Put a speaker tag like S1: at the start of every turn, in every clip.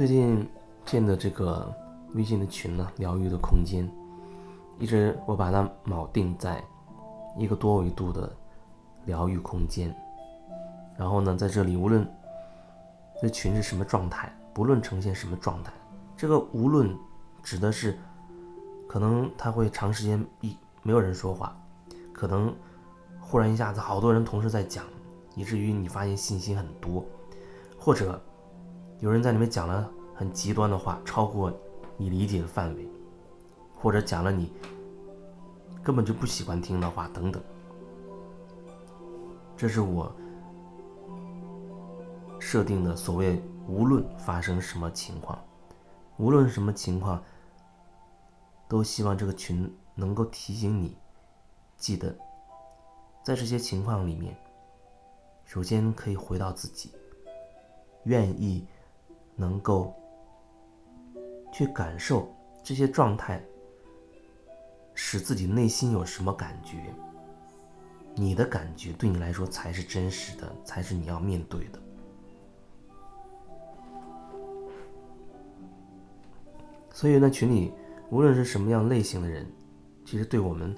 S1: 最近建的这个微信的群呢，疗愈的空间，一直我把它锚定在一个多维度的疗愈空间。然后呢，在这里无论这群是什么状态，不论呈现什么状态，这个无论指的是可能他会长时间一没有人说话，可能忽然一下子好多人同时在讲，以至于你发现信息很多，或者。有人在里面讲了很极端的话，超过你理解的范围，或者讲了你根本就不喜欢听的话等等。这是我设定的所谓，无论发生什么情况，无论什么情况，都希望这个群能够提醒你，记得在这些情况里面，首先可以回到自己，愿意。能够去感受这些状态，使自己内心有什么感觉？你的感觉对你来说才是真实的，才是你要面对的。所以呢，群里无论是什么样类型的人，其实对我们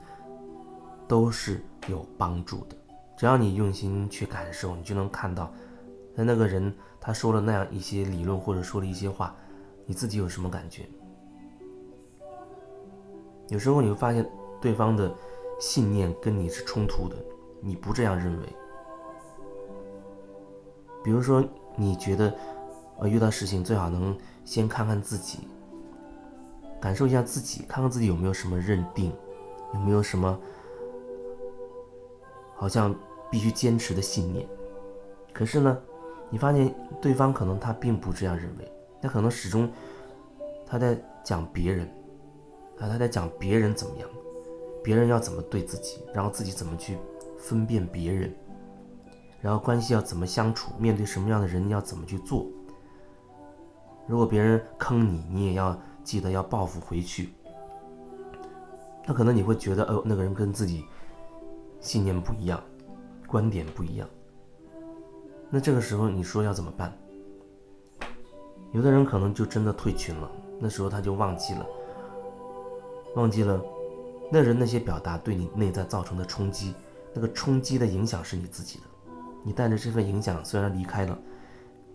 S1: 都是有帮助的。只要你用心去感受，你就能看到，那那个人。他说了那样一些理论，或者说了一些话，你自己有什么感觉？有时候你会发现对方的信念跟你是冲突的，你不这样认为。比如说，你觉得，呃，遇到事情最好能先看看自己，感受一下自己，看看自己有没有什么认定，有没有什么好像必须坚持的信念。可是呢？你发现对方可能他并不这样认为，他可能始终他在讲别人，啊，他在讲别人怎么样，别人要怎么对自己，然后自己怎么去分辨别人，然后关系要怎么相处，面对什么样的人要怎么去做。如果别人坑你，你也要记得要报复回去。那可能你会觉得，哦，那个人跟自己信念不一样，观点不一样。那这个时候你说要怎么办？有的人可能就真的退群了。那时候他就忘记了，忘记了那人那些表达对你内在造成的冲击，那个冲击的影响是你自己的。你带着这份影响虽然离开了，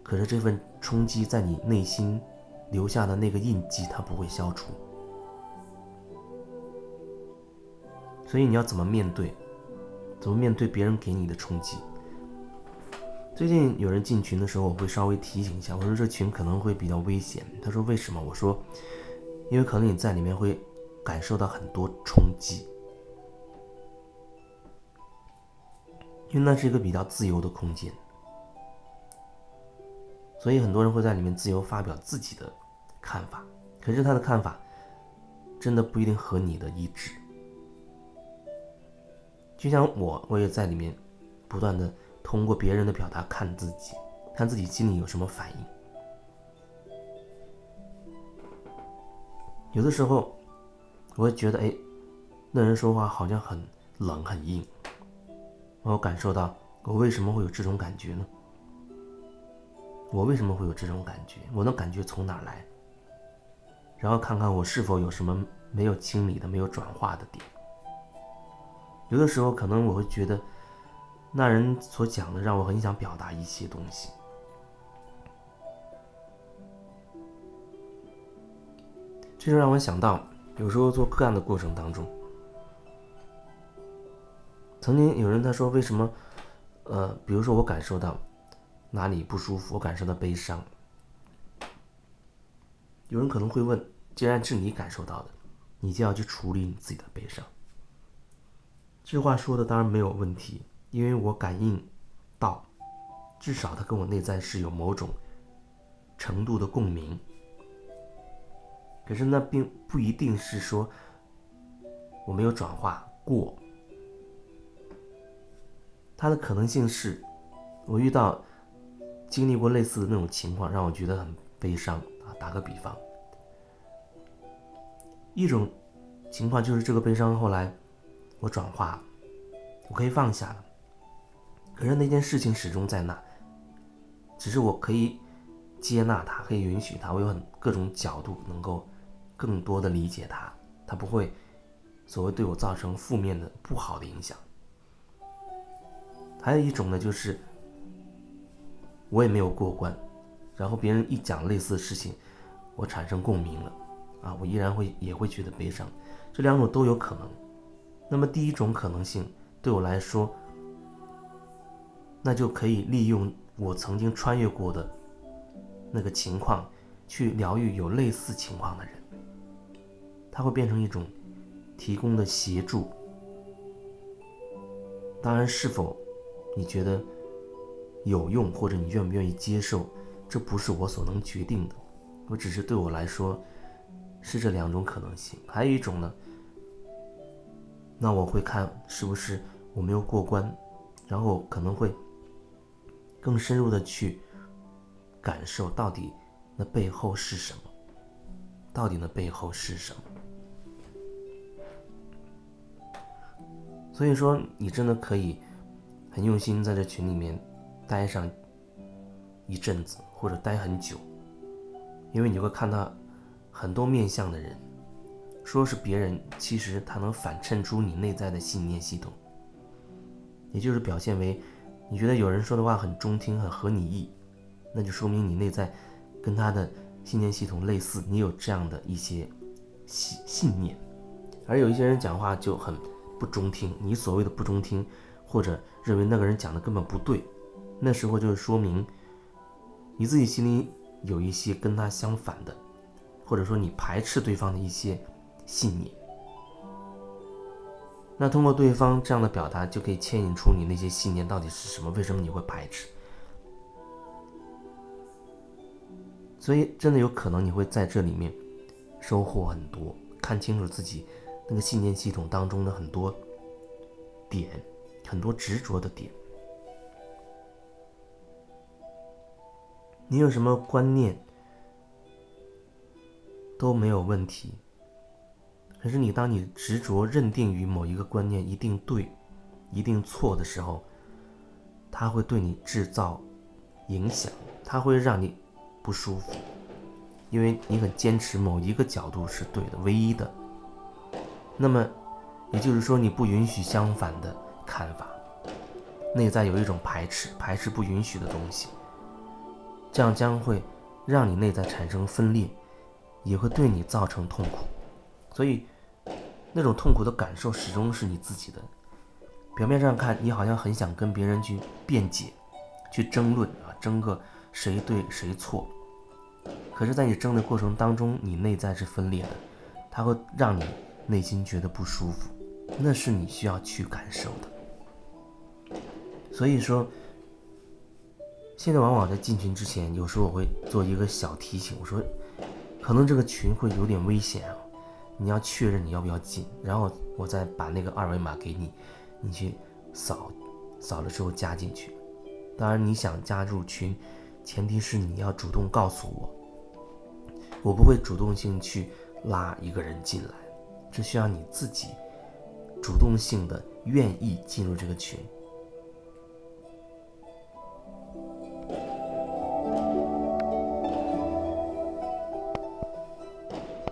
S1: 可是这份冲击在你内心留下的那个印记，它不会消除。所以你要怎么面对？怎么面对别人给你的冲击？最近有人进群的时候，我会稍微提醒一下，我说这群可能会比较危险。他说为什么？我说，因为可能你在里面会感受到很多冲击，因为那是一个比较自由的空间，所以很多人会在里面自由发表自己的看法。可是他的看法真的不一定和你的一致。就像我，我也在里面不断的。通过别人的表达看自己，看自己心里有什么反应。有的时候，我会觉得，哎，那人说话好像很冷很硬。我感受到，我为什么会有这种感觉呢？我为什么会有这种感觉？我的感觉从哪来？然后看看我是否有什么没有清理的、没有转化的点。有的时候，可能我会觉得。那人所讲的让我很想表达一些东西，这就让我想到，有时候做个案的过程当中，曾经有人他说为什么，呃，比如说我感受到哪里不舒服，我感受到悲伤，有人可能会问，既然是你感受到的，你就要去处理你自己的悲伤。这话说的当然没有问题。因为我感应到，至少他跟我内在是有某种程度的共鸣。可是那并不一定是说我没有转化过，它的可能性是，我遇到经历过类似的那种情况，让我觉得很悲伤啊。打个比方，一种情况就是这个悲伤后来我转化，我可以放下了。可是那件事情始终在那，只是我可以接纳他，可以允许他，我有很各种角度能够更多的理解他，他不会所谓对我造成负面的不好的影响。还有一种呢，就是我也没有过关，然后别人一讲类似的事情，我产生共鸣了，啊，我依然会也会觉得悲伤，这两种都有可能。那么第一种可能性对我来说，那就可以利用我曾经穿越过的那个情况，去疗愈有类似情况的人，它会变成一种提供的协助。当然，是否？你觉得有用，或者你愿不愿意接受，这不是我所能决定的。我只是对我来说，是这两种可能性。还有一种呢，那我会看是不是我没有过关，然后可能会更深入的去感受到底那背后是什么，到底那背后是什么。所以说，你真的可以。很用心在这群里面待上一阵子，或者待很久，因为你会看到很多面相的人，说是别人，其实他能反衬出你内在的信念系统，也就是表现为你觉得有人说的话很中听，很合你意，那就说明你内在跟他的信念系统类似，你有这样的一些信信念，而有一些人讲话就很不中听，你所谓的不中听。或者认为那个人讲的根本不对，那时候就是说明你自己心里有一些跟他相反的，或者说你排斥对方的一些信念。那通过对方这样的表达，就可以牵引出你那些信念到底是什么，为什么你会排斥？所以真的有可能你会在这里面收获很多，看清楚自己那个信念系统当中的很多点。很多执着的点，你有什么观念都没有问题。可是你当你执着认定于某一个观念一定对、一定错的时候，它会对你制造影响，它会让你不舒服，因为你很坚持某一个角度是对的、唯一的。那么，也就是说，你不允许相反的。看法，内在有一种排斥，排斥不允许的东西，这样将会让你内在产生分裂，也会对你造成痛苦。所以，那种痛苦的感受始终是你自己的。表面上看，你好像很想跟别人去辩解，去争论啊，争个谁对谁错。可是，在你争的过程当中，你内在是分裂的，它会让你内心觉得不舒服，那是你需要去感受的。所以说，现在往往在进群之前，有时候我会做一个小提醒，我说，可能这个群会有点危险啊，你要确认你要不要进，然后我再把那个二维码给你，你去扫，扫了之后加进去。当然，你想加入群，前提是你要主动告诉我，我不会主动性去拉一个人进来，这需要你自己主动性的愿意进入这个群。